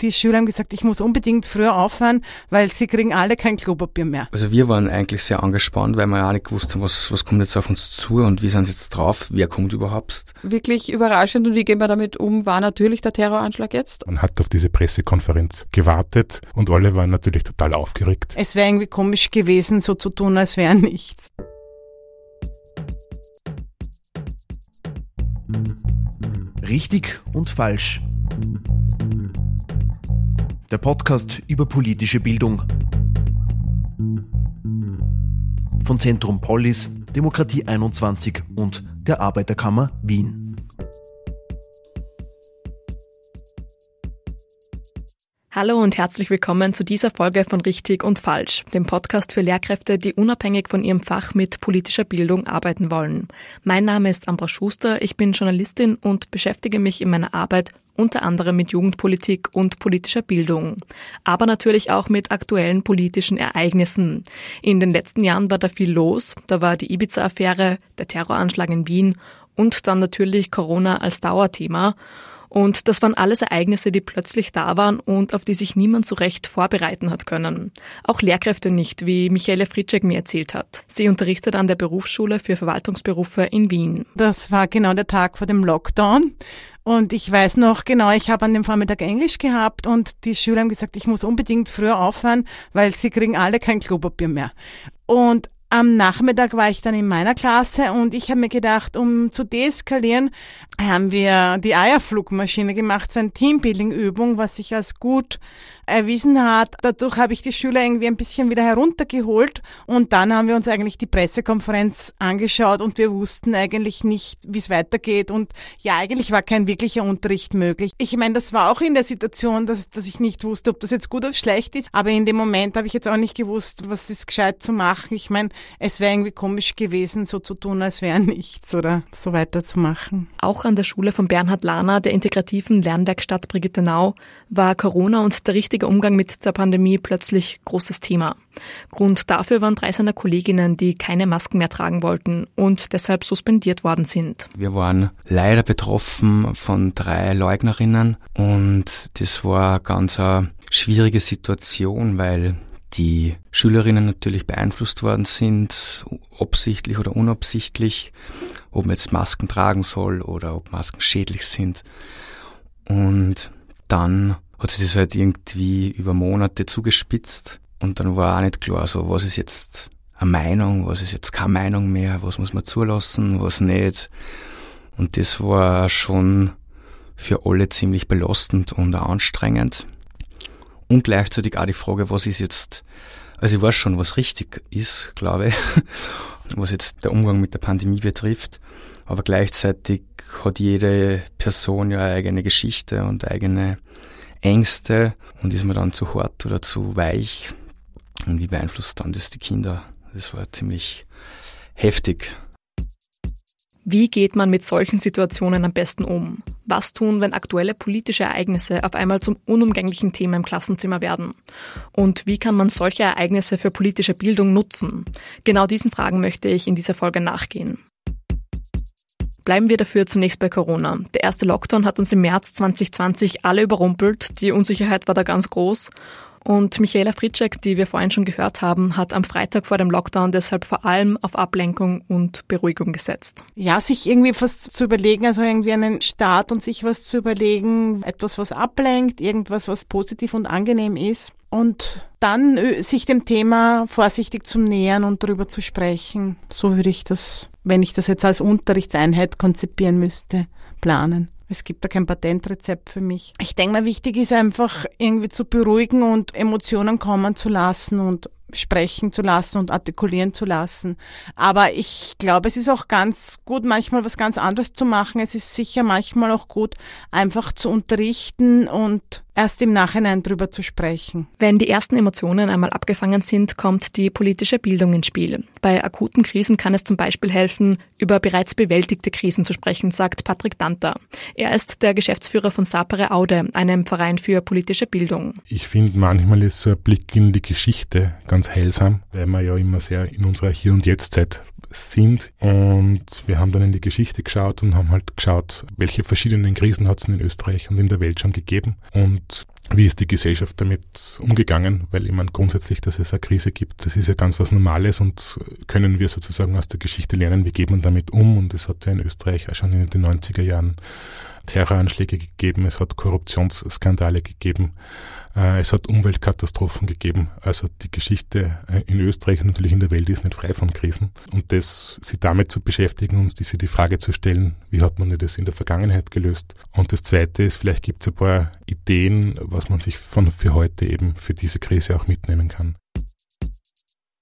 die Schüler haben gesagt, ich muss unbedingt früher aufhören, weil sie kriegen alle kein Klopapier mehr. Also wir waren eigentlich sehr angespannt, weil wir ja auch nicht gewusst haben, was, was kommt jetzt auf uns zu und wie sind sie jetzt drauf, wer kommt überhaupt. Wirklich überraschend und wie gehen wir damit um, war natürlich der Terroranschlag jetzt. Man hat auf diese Pressekonferenz gewartet und alle waren natürlich total aufgeregt. Es wäre irgendwie komisch gewesen, so zu tun, als wäre nichts. Richtig und falsch. Der Podcast über politische Bildung. Von Zentrum Polis, Demokratie 21 und der Arbeiterkammer Wien. Hallo und herzlich willkommen zu dieser Folge von Richtig und Falsch, dem Podcast für Lehrkräfte, die unabhängig von ihrem Fach mit politischer Bildung arbeiten wollen. Mein Name ist Ambra Schuster, ich bin Journalistin und beschäftige mich in meiner Arbeit unter anderem mit Jugendpolitik und politischer Bildung, aber natürlich auch mit aktuellen politischen Ereignissen. In den letzten Jahren war da viel los. Da war die Ibiza-Affäre, der Terroranschlag in Wien und dann natürlich Corona als Dauerthema. Und das waren alles Ereignisse, die plötzlich da waren und auf die sich niemand so recht vorbereiten hat können. Auch Lehrkräfte nicht, wie Michaela Fritschek mir erzählt hat. Sie unterrichtet an der Berufsschule für Verwaltungsberufe in Wien. Das war genau der Tag vor dem Lockdown. Und ich weiß noch genau, ich habe an dem Vormittag Englisch gehabt und die Schüler haben gesagt, ich muss unbedingt früher aufhören, weil sie kriegen alle kein Klopapier mehr. Und am Nachmittag war ich dann in meiner Klasse und ich habe mir gedacht, um zu deeskalieren, haben wir die Eierflugmaschine gemacht, so eine Teambuilding-Übung, was sich als gut erwiesen hat. Dadurch habe ich die Schüler irgendwie ein bisschen wieder heruntergeholt und dann haben wir uns eigentlich die Pressekonferenz angeschaut und wir wussten eigentlich nicht, wie es weitergeht und ja, eigentlich war kein wirklicher Unterricht möglich. Ich meine, das war auch in der Situation, dass, dass ich nicht wusste, ob das jetzt gut oder schlecht ist, aber in dem Moment habe ich jetzt auch nicht gewusst, was ist gescheit zu machen. Ich meine, es wäre irgendwie komisch gewesen, so zu tun, als wäre nichts oder so weiterzumachen. Auch an der Schule von Bernhard Lahner, der integrativen Lernwerkstatt Brigittenau, war Corona und der richtige Umgang mit der Pandemie plötzlich großes Thema. Grund dafür waren drei seiner Kolleginnen, die keine Masken mehr tragen wollten und deshalb suspendiert worden sind. Wir waren leider betroffen von drei Leugnerinnen und das war ganz eine schwierige Situation, weil die Schülerinnen natürlich beeinflusst worden sind, absichtlich oder unabsichtlich, ob man jetzt Masken tragen soll oder ob Masken schädlich sind. Und dann hat sich das halt irgendwie über Monate zugespitzt und dann war auch nicht klar, so was ist jetzt eine Meinung, was ist jetzt keine Meinung mehr, was muss man zulassen, was nicht. Und das war schon für alle ziemlich belastend und anstrengend. Und gleichzeitig auch die Frage, was ist jetzt, also ich weiß schon, was richtig ist, glaube ich, was jetzt der Umgang mit der Pandemie betrifft. Aber gleichzeitig hat jede Person ja eigene Geschichte und eigene Ängste und ist man dann zu hart oder zu weich. Und wie beeinflusst dann das die Kinder? Das war ziemlich heftig. Wie geht man mit solchen Situationen am besten um? Was tun, wenn aktuelle politische Ereignisse auf einmal zum unumgänglichen Thema im Klassenzimmer werden? Und wie kann man solche Ereignisse für politische Bildung nutzen? Genau diesen Fragen möchte ich in dieser Folge nachgehen. Bleiben wir dafür zunächst bei Corona. Der erste Lockdown hat uns im März 2020 alle überrumpelt. Die Unsicherheit war da ganz groß. Und Michaela Fritschek, die wir vorhin schon gehört haben, hat am Freitag vor dem Lockdown deshalb vor allem auf Ablenkung und Beruhigung gesetzt. Ja, sich irgendwie was zu überlegen, also irgendwie einen Start und sich was zu überlegen, etwas, was ablenkt, irgendwas, was positiv und angenehm ist. Und dann sich dem Thema vorsichtig zu nähern und darüber zu sprechen. So würde ich das, wenn ich das jetzt als Unterrichtseinheit konzipieren müsste, planen. Es gibt da kein Patentrezept für mich. Ich denke mal, wichtig ist einfach irgendwie zu beruhigen und Emotionen kommen zu lassen und sprechen zu lassen und artikulieren zu lassen. Aber ich glaube, es ist auch ganz gut, manchmal was ganz anderes zu machen. Es ist sicher manchmal auch gut, einfach zu unterrichten und erst im Nachhinein drüber zu sprechen. Wenn die ersten Emotionen einmal abgefangen sind, kommt die politische Bildung ins Spiel. Bei akuten Krisen kann es zum Beispiel helfen, über bereits bewältigte Krisen zu sprechen, sagt Patrick Danter. Er ist der Geschäftsführer von Sapere Aude, einem Verein für politische Bildung. Ich finde, manchmal ist so ein Blick in die Geschichte ganz heilsam, weil man ja immer sehr in unserer Hier- und Jetzt-Zeit sind. Und wir haben dann in die Geschichte geschaut und haben halt geschaut, welche verschiedenen Krisen hat es in Österreich und in der Welt schon gegeben. Und wie ist die Gesellschaft damit umgegangen? Weil ich meine grundsätzlich, dass es eine Krise gibt, das ist ja ganz was Normales und können wir sozusagen aus der Geschichte lernen, wie geht man damit um? Und es hat ja in Österreich auch schon in den 90er Jahren Terroranschläge gegeben, es hat Korruptionsskandale gegeben, es hat Umweltkatastrophen gegeben. Also die Geschichte äh, in Österreich und natürlich in der Welt ist nicht frei von Krisen. Und das, sich damit zu beschäftigen und sich die Frage zu stellen, wie hat man das in der Vergangenheit gelöst? Und das Zweite ist, vielleicht gibt es ein paar Ideen, was man sich von für heute eben für diese Krise auch mitnehmen kann.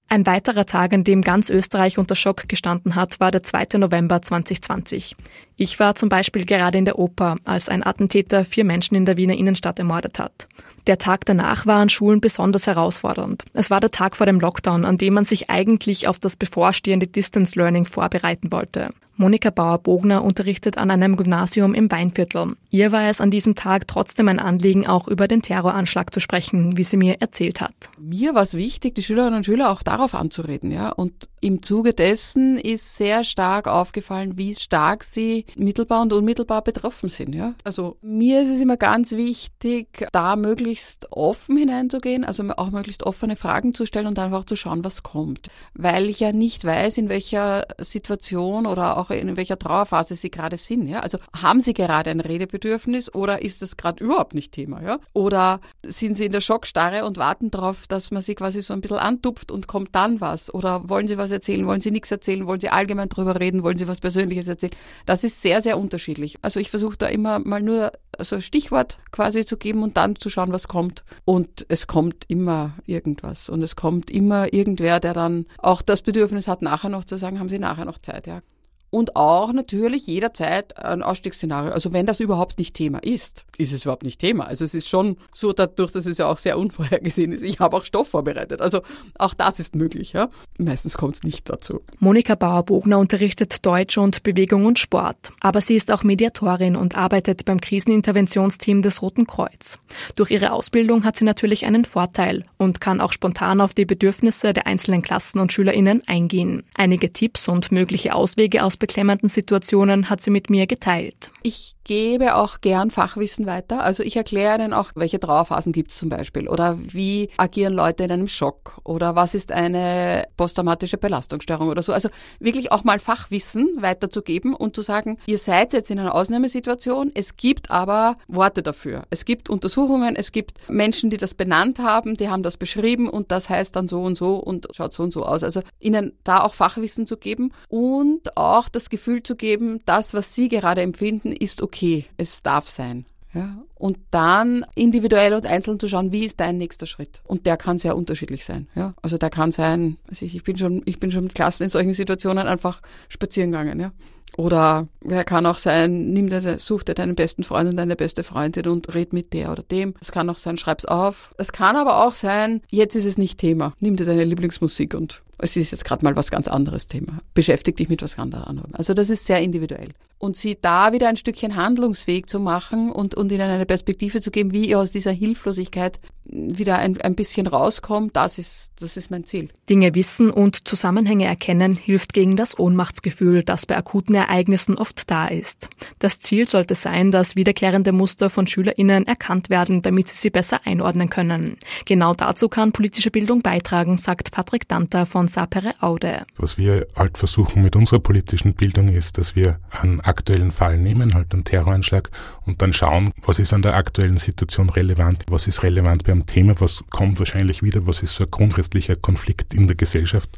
Ein weiterer Tag, an dem ganz Österreich unter Schock gestanden hat, war der 2. November 2020. Ich war zum Beispiel gerade in der Oper, als ein Attentäter vier Menschen in der Wiener Innenstadt ermordet hat. Der Tag danach war an Schulen besonders herausfordernd. Es war der Tag vor dem Lockdown, an dem man sich eigentlich auf das bevorstehende Distance Learning vorbereiten wollte. Monika Bauer-Bogner unterrichtet an einem Gymnasium im Weinviertel. Ihr war es an diesem Tag trotzdem ein Anliegen, auch über den Terroranschlag zu sprechen, wie sie mir erzählt hat. Mir war es wichtig, die Schülerinnen und Schüler auch darauf anzureden, ja. Und im Zuge dessen ist sehr stark aufgefallen, wie stark sie mittelbar und unmittelbar betroffen sind, ja. Also mir ist es immer ganz wichtig, da möglichst offen hineinzugehen, also auch möglichst offene Fragen zu stellen und einfach zu schauen, was kommt. Weil ich ja nicht weiß, in welcher Situation oder auch in welcher Trauerphase Sie gerade sind. Ja? Also haben Sie gerade ein Redebedürfnis oder ist das gerade überhaupt nicht Thema? Ja? Oder sind Sie in der Schockstarre und warten darauf, dass man Sie quasi so ein bisschen antupft und kommt dann was? Oder wollen Sie was erzählen? Wollen Sie nichts erzählen? Wollen Sie allgemein drüber reden? Wollen Sie was Persönliches erzählen? Das ist sehr, sehr unterschiedlich. Also ich versuche da immer mal nur so ein Stichwort quasi zu geben und dann zu schauen, was kommt. Und es kommt immer irgendwas. Und es kommt immer irgendwer, der dann auch das Bedürfnis hat, nachher noch zu sagen, haben Sie nachher noch Zeit, ja und auch natürlich jederzeit ein Ausstiegsszenario. Also wenn das überhaupt nicht Thema ist, ist es überhaupt nicht Thema. Also es ist schon so dadurch, dass es ja auch sehr unvorhergesehen ist. Ich habe auch Stoff vorbereitet. Also auch das ist möglich. Ja? Meistens kommt es nicht dazu. Monika Bauer-Bogner unterrichtet Deutsch und Bewegung und Sport. Aber sie ist auch Mediatorin und arbeitet beim Kriseninterventionsteam des Roten Kreuz. Durch ihre Ausbildung hat sie natürlich einen Vorteil und kann auch spontan auf die Bedürfnisse der einzelnen Klassen und SchülerInnen eingehen. Einige Tipps und mögliche Auswege aus beklemmenden Situationen hat sie mit mir geteilt. Ich gebe auch gern Fachwissen weiter. Also ich erkläre Ihnen auch, welche Trauerphasen gibt es zum Beispiel oder wie agieren Leute in einem Schock oder was ist eine posttraumatische Belastungsstörung oder so. Also wirklich auch mal Fachwissen weiterzugeben und zu sagen, ihr seid jetzt in einer Ausnahmesituation, es gibt aber Worte dafür. Es gibt Untersuchungen, es gibt Menschen, die das benannt haben, die haben das beschrieben und das heißt dann so und so und schaut so und so aus. Also ihnen da auch Fachwissen zu geben und auch das Gefühl zu geben, das, was sie gerade empfinden, ist okay, es darf sein. Ja, und dann individuell und einzeln zu schauen, wie ist dein nächster Schritt? Und der kann sehr unterschiedlich sein. Ja, also der kann sein, also ich, ich bin schon, ich bin schon mit Klassen in solchen Situationen einfach spazieren gegangen. Ja, oder er kann auch sein, nimm dir, such dir deinen besten Freund und deine beste Freundin und red mit der oder dem. Es kann auch sein, schreib's auf. Es kann aber auch sein, jetzt ist es nicht Thema. Nimm dir deine Lieblingsmusik und es ist jetzt gerade mal was ganz anderes Thema. Beschäftig dich mit was ganz anderem. Also das ist sehr individuell. Und sie da wieder ein Stückchen handlungsfähig zu machen und, und ihnen eine Perspektive zu geben, wie ihr aus dieser Hilflosigkeit wieder ein, ein bisschen rauskommt, das ist, das ist mein Ziel. Dinge wissen und Zusammenhänge erkennen hilft gegen das Ohnmachtsgefühl, das bei akuten Ereignissen oft da ist. Das Ziel sollte sein, dass wiederkehrende Muster von SchülerInnen erkannt werden, damit sie sie besser einordnen können. Genau dazu kann politische Bildung beitragen, sagt Patrick Danter von Sapere Aude. Was wir halt versuchen mit unserer politischen Bildung ist, dass wir einen aktuellen Fall nehmen, halt einen Terroranschlag und dann schauen, was ist an der aktuellen Situation relevant, was ist relevant bei einem Thema, was kommt wahrscheinlich wieder, was ist so ein grundsätzlicher Konflikt in der Gesellschaft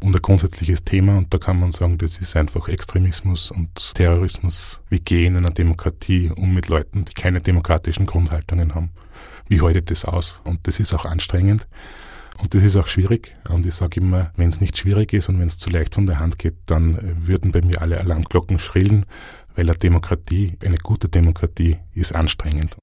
und ein grundsätzliches Thema und da kann man sagen, das ist einfach Extremismus und Terrorismus. Wie gehen in einer Demokratie um mit Leuten, die keine demokratischen Grundhaltungen haben? Wie haltet das aus? Und das ist auch anstrengend. Und das ist auch schwierig. Und ich sage immer, wenn es nicht schwierig ist und wenn es zu leicht von der Hand geht, dann würden bei mir alle Alarmglocken schrillen, weil eine Demokratie, eine gute Demokratie ist anstrengend.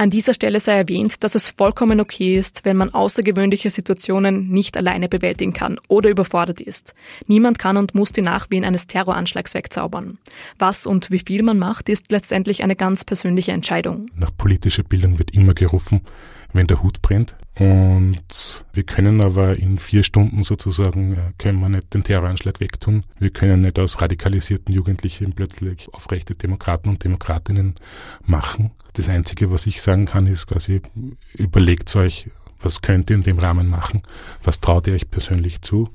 An dieser Stelle sei erwähnt, dass es vollkommen okay ist, wenn man außergewöhnliche Situationen nicht alleine bewältigen kann oder überfordert ist. Niemand kann und muss die Nachwehen eines Terroranschlags wegzaubern. Was und wie viel man macht, ist letztendlich eine ganz persönliche Entscheidung. Nach politischer Bildung wird immer gerufen, wenn der Hut brennt. Und wir können aber in vier Stunden sozusagen, äh, können wir nicht den Terroranschlag wegtun. Wir können nicht aus radikalisierten Jugendlichen plötzlich aufrechte Demokraten und Demokratinnen machen. Das Einzige, was ich sagen kann, ist quasi, überlegt euch, was könnt ihr in dem Rahmen machen? Was traut ihr euch persönlich zu?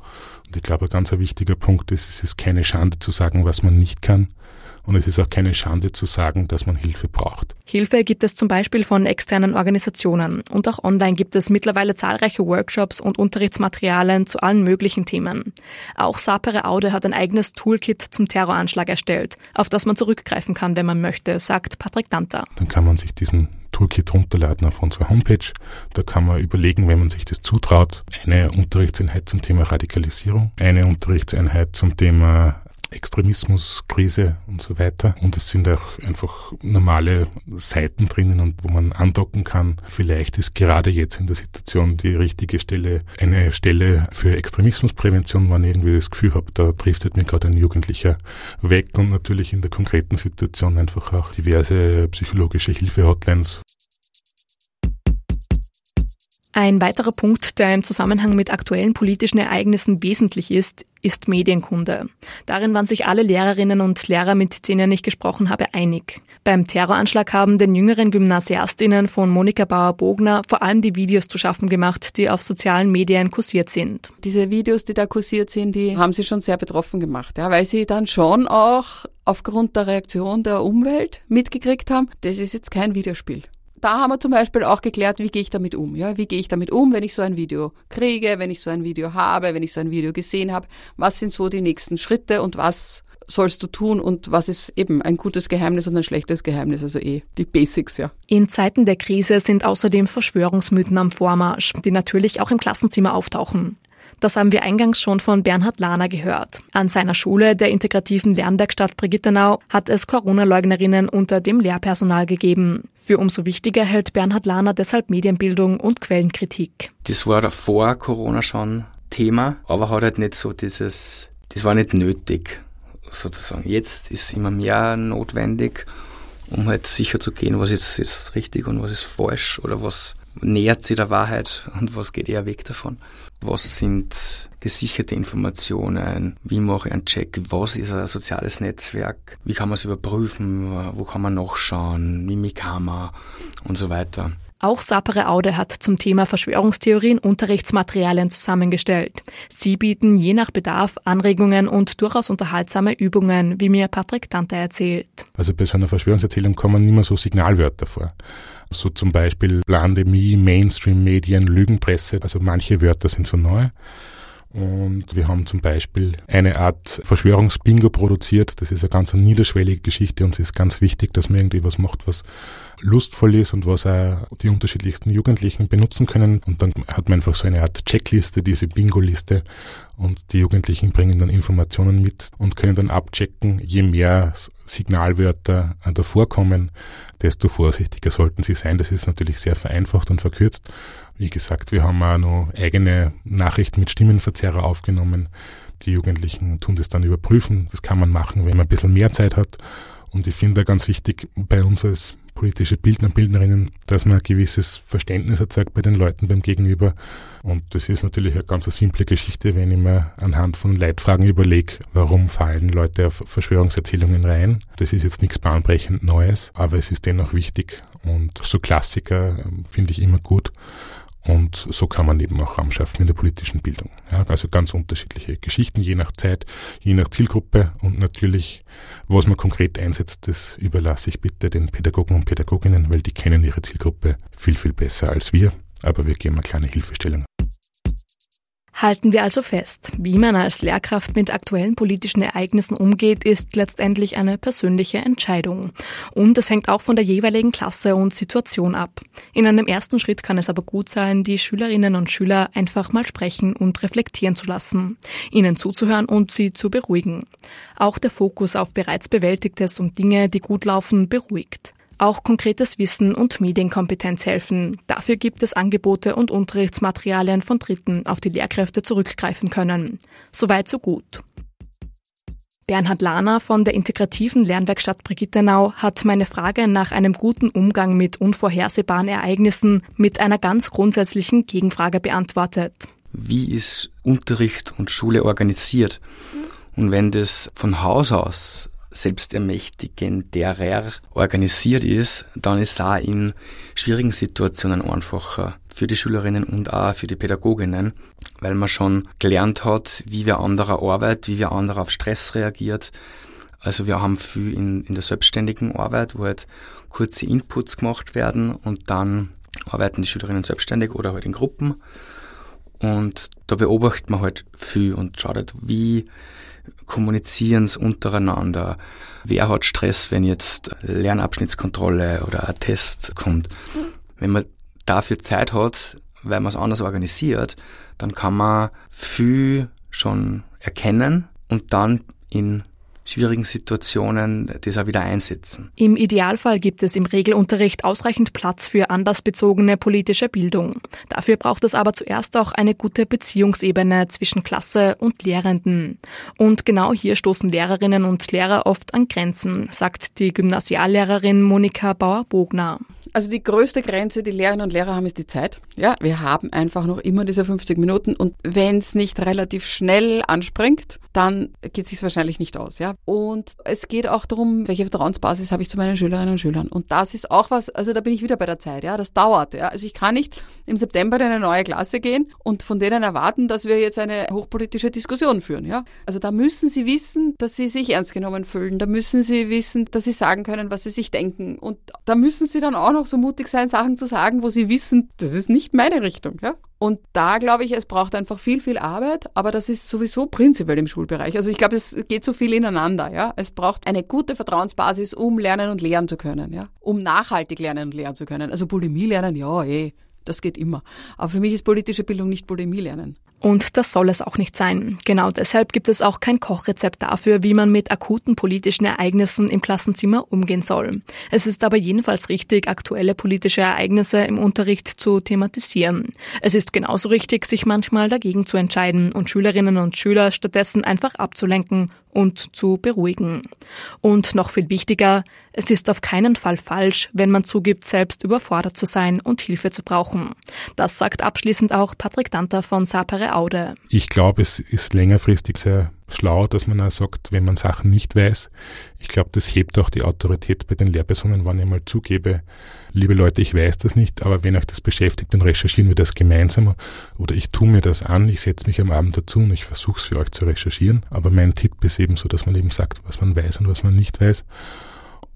Und ich glaube, ein ganz wichtiger Punkt ist, es ist keine Schande zu sagen, was man nicht kann. Und es ist auch keine Schande zu sagen, dass man Hilfe braucht. Hilfe gibt es zum Beispiel von externen Organisationen. Und auch online gibt es mittlerweile zahlreiche Workshops und Unterrichtsmaterialien zu allen möglichen Themen. Auch Sapere Aude hat ein eigenes Toolkit zum Terroranschlag erstellt, auf das man zurückgreifen kann, wenn man möchte, sagt Patrick Danter. Dann kann man sich diesen Toolkit runterladen auf unserer Homepage. Da kann man überlegen, wenn man sich das zutraut, eine Unterrichtseinheit zum Thema Radikalisierung, eine Unterrichtseinheit zum Thema Extremismus, Krise und so weiter. Und es sind auch einfach normale Seiten drinnen und wo man andocken kann. Vielleicht ist gerade jetzt in der Situation die richtige Stelle eine Stelle für Extremismusprävention, wenn ich irgendwie das Gefühl habe, da driftet mir gerade ein Jugendlicher weg und natürlich in der konkreten Situation einfach auch diverse psychologische Hilfe-Hotlines. Ein weiterer Punkt, der im Zusammenhang mit aktuellen politischen Ereignissen wesentlich ist, ist Medienkunde. Darin waren sich alle Lehrerinnen und Lehrer, mit denen ich gesprochen habe, einig. Beim Terroranschlag haben den jüngeren Gymnasiastinnen von Monika Bauer-Bogner vor allem die Videos zu schaffen gemacht, die auf sozialen Medien kursiert sind. Diese Videos, die da kursiert sind, die haben sie schon sehr betroffen gemacht, ja, weil sie dann schon auch aufgrund der Reaktion der Umwelt mitgekriegt haben, das ist jetzt kein Videospiel da haben wir zum Beispiel auch geklärt, wie gehe ich damit um. Ja? Wie gehe ich damit um, wenn ich so ein Video kriege, wenn ich so ein Video habe, wenn ich so ein Video gesehen habe. Was sind so die nächsten Schritte und was sollst du tun und was ist eben ein gutes Geheimnis und ein schlechtes Geheimnis, also eh die Basics, ja. In Zeiten der Krise sind außerdem Verschwörungsmythen am Vormarsch, die natürlich auch im Klassenzimmer auftauchen. Das haben wir eingangs schon von Bernhard Lahner gehört. An seiner Schule, der integrativen Lernwerkstatt Brigittenau, hat es Corona-Leugnerinnen unter dem Lehrpersonal gegeben. Für umso wichtiger hält Bernhard Lahner deshalb Medienbildung und Quellenkritik. Das war vor Corona schon Thema, aber hat halt nicht so dieses, das war nicht nötig, sozusagen. Jetzt ist immer mehr notwendig, um halt sicher zu gehen, was ist jetzt richtig und was ist falsch oder was nähert sich der Wahrheit und was geht eher weg davon. Was sind gesicherte Informationen? Wie mache ich einen Check? Was ist ein soziales Netzwerk? Wie kann man es überprüfen? Wo kann man nachschauen? Mimikama und so weiter. Auch Sapere Aude hat zum Thema Verschwörungstheorien Unterrichtsmaterialien zusammengestellt. Sie bieten je nach Bedarf Anregungen und durchaus unterhaltsame Übungen, wie mir Patrick Tante erzählt. Also bei so einer Verschwörungserzählung kommen immer so Signalwörter vor. So zum Beispiel Pandemie, Mainstream-Medien, Lügenpresse. Also manche Wörter sind so neu. Und wir haben zum Beispiel eine Art Verschwörungsbingo produziert. Das ist eine ganz niederschwellige Geschichte und es ist ganz wichtig, dass man irgendwie was macht, was lustvoll ist und was auch die unterschiedlichsten Jugendlichen benutzen können. Und dann hat man einfach so eine Art Checkliste, diese Bingo-Liste. Und die Jugendlichen bringen dann Informationen mit und können dann abchecken, je mehr Signalwörter davor kommen, desto vorsichtiger sollten sie sein. Das ist natürlich sehr vereinfacht und verkürzt. Wie gesagt, wir haben auch noch eigene Nachrichten mit Stimmenverzerrer aufgenommen. Die Jugendlichen tun das dann überprüfen. Das kann man machen, wenn man ein bisschen mehr Zeit hat. Und ich finde ganz wichtig bei uns als politische Bildner und Bildnerinnen, dass man ein gewisses Verständnis erzeugt bei den Leuten beim Gegenüber. Und das ist natürlich eine ganz simple Geschichte, wenn ich mir anhand von Leitfragen überlege, warum fallen Leute auf Verschwörungserzählungen rein. Das ist jetzt nichts bahnbrechend Neues, aber es ist dennoch wichtig. Und so Klassiker ähm, finde ich immer gut. Und so kann man eben auch Raum schaffen in der politischen Bildung. Ja, also ganz unterschiedliche Geschichten, je nach Zeit, je nach Zielgruppe und natürlich, was man konkret einsetzt, das überlasse ich bitte den Pädagogen und Pädagoginnen, weil die kennen ihre Zielgruppe viel, viel besser als wir. Aber wir geben eine kleine Hilfestellung. Halten wir also fest, wie man als Lehrkraft mit aktuellen politischen Ereignissen umgeht, ist letztendlich eine persönliche Entscheidung. Und es hängt auch von der jeweiligen Klasse und Situation ab. In einem ersten Schritt kann es aber gut sein, die Schülerinnen und Schüler einfach mal sprechen und reflektieren zu lassen, ihnen zuzuhören und sie zu beruhigen. Auch der Fokus auf bereits Bewältigtes und Dinge, die gut laufen, beruhigt. Auch konkretes Wissen und Medienkompetenz helfen. Dafür gibt es Angebote und Unterrichtsmaterialien von Dritten, auf die Lehrkräfte zurückgreifen können. Soweit so gut. Bernhard Lahner von der integrativen Lernwerkstatt Brigittenau hat meine Frage nach einem guten Umgang mit unvorhersehbaren Ereignissen mit einer ganz grundsätzlichen Gegenfrage beantwortet. Wie ist Unterricht und Schule organisiert? Und wenn das von Haus aus selbstermächtigenderer organisiert ist, dann ist es auch in schwierigen Situationen einfacher für die Schülerinnen und auch für die Pädagoginnen, weil man schon gelernt hat, wie wir anderer arbeitet, wie wir anderer auf Stress reagiert. Also wir haben viel in, in der selbstständigen Arbeit, wo halt kurze Inputs gemacht werden und dann arbeiten die Schülerinnen selbstständig oder halt in Gruppen. Und da beobachtet man halt viel und schaut halt, wie kommunizieren untereinander. Wer hat Stress, wenn jetzt Lernabschnittskontrolle oder ein Test kommt? Wenn man dafür Zeit hat, weil man es anders organisiert, dann kann man viel schon erkennen und dann in schwierigen Situationen das auch wieder einsetzen. Im Idealfall gibt es im Regelunterricht ausreichend Platz für andersbezogene politische Bildung. Dafür braucht es aber zuerst auch eine gute Beziehungsebene zwischen Klasse und Lehrenden. Und genau hier stoßen Lehrerinnen und Lehrer oft an Grenzen, sagt die Gymnasiallehrerin Monika Bauer-Bogner. Also die größte Grenze, die Lehrerinnen und Lehrer haben, ist die Zeit. Ja, wir haben einfach noch immer diese 50 Minuten und wenn es nicht relativ schnell anspringt, dann geht es sich wahrscheinlich nicht aus. Ja, und es geht auch darum, welche Vertrauensbasis habe ich zu meinen Schülerinnen und Schülern. Und das ist auch was, also da bin ich wieder bei der Zeit. Ja, das dauert. Ja, also ich kann nicht im September in eine neue Klasse gehen und von denen erwarten, dass wir jetzt eine hochpolitische Diskussion führen. Ja, also da müssen sie wissen, dass sie sich ernst genommen fühlen. Da müssen sie wissen, dass sie sagen können, was sie sich denken. Und da müssen sie dann auch noch so mutig sein, Sachen zu sagen, wo sie wissen, das ist nicht meine Richtung. Ja? Und da glaube ich, es braucht einfach viel, viel Arbeit, aber das ist sowieso prinzipiell im Schulbereich. Also ich glaube, es geht so viel ineinander. Ja? Es braucht eine gute Vertrauensbasis, um lernen und lehren zu können, ja? um nachhaltig lernen und lehren zu können. Also Bulimie lernen, ja, eh, das geht immer. Aber für mich ist politische Bildung nicht Bulimie lernen. Und das soll es auch nicht sein. Genau deshalb gibt es auch kein Kochrezept dafür, wie man mit akuten politischen Ereignissen im Klassenzimmer umgehen soll. Es ist aber jedenfalls richtig, aktuelle politische Ereignisse im Unterricht zu thematisieren. Es ist genauso richtig, sich manchmal dagegen zu entscheiden und Schülerinnen und Schüler stattdessen einfach abzulenken und zu beruhigen. Und noch viel wichtiger, es ist auf keinen Fall falsch, wenn man zugibt, selbst überfordert zu sein und Hilfe zu brauchen. Das sagt abschließend auch Patrick Danter von Sapere Aude. Ich glaube, es ist längerfristig sehr schlau, dass man auch sagt, wenn man Sachen nicht weiß. Ich glaube, das hebt auch die Autorität bei den Lehrpersonen, wenn ich mal zugebe, liebe Leute, ich weiß das nicht, aber wenn euch das beschäftigt, dann recherchieren wir das gemeinsam oder ich tue mir das an, ich setze mich am Abend dazu und ich versuche es für euch zu recherchieren. Aber mein Tipp ist eben so, dass man eben sagt, was man weiß und was man nicht weiß.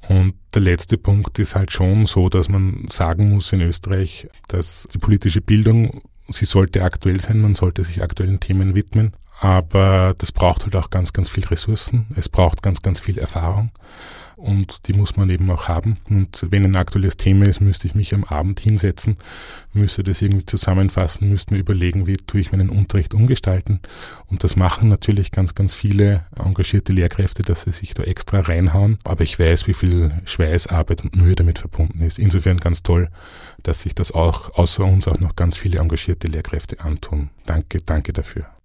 Und der letzte Punkt ist halt schon so, dass man sagen muss in Österreich, dass die politische Bildung, sie sollte aktuell sein, man sollte sich aktuellen Themen widmen, aber das braucht halt auch ganz, ganz viel Ressourcen. Es braucht ganz, ganz viel Erfahrung. Und die muss man eben auch haben. Und wenn ein aktuelles Thema ist, müsste ich mich am Abend hinsetzen, müsste das irgendwie zusammenfassen, müsste mir überlegen, wie tue ich meinen Unterricht umgestalten. Und das machen natürlich ganz, ganz viele engagierte Lehrkräfte, dass sie sich da extra reinhauen. Aber ich weiß, wie viel Schweiß, Arbeit und Mühe damit verbunden ist. Insofern ganz toll, dass sich das auch außer uns auch noch ganz viele engagierte Lehrkräfte antun. Danke, danke dafür.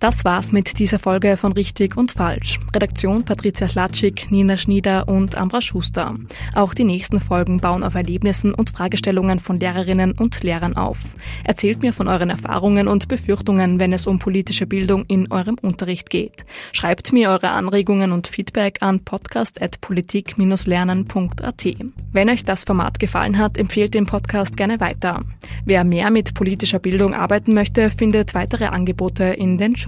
Das war's mit dieser Folge von Richtig und Falsch. Redaktion Patricia Schlatschik, Nina Schnieder und Ambra Schuster. Auch die nächsten Folgen bauen auf Erlebnissen und Fragestellungen von Lehrerinnen und Lehrern auf. Erzählt mir von euren Erfahrungen und Befürchtungen, wenn es um politische Bildung in eurem Unterricht geht. Schreibt mir eure Anregungen und Feedback an podcast.politik-lernen.at. Wenn euch das Format gefallen hat, empfehlt den Podcast gerne weiter. Wer mehr mit politischer Bildung arbeiten möchte, findet weitere Angebote in den Show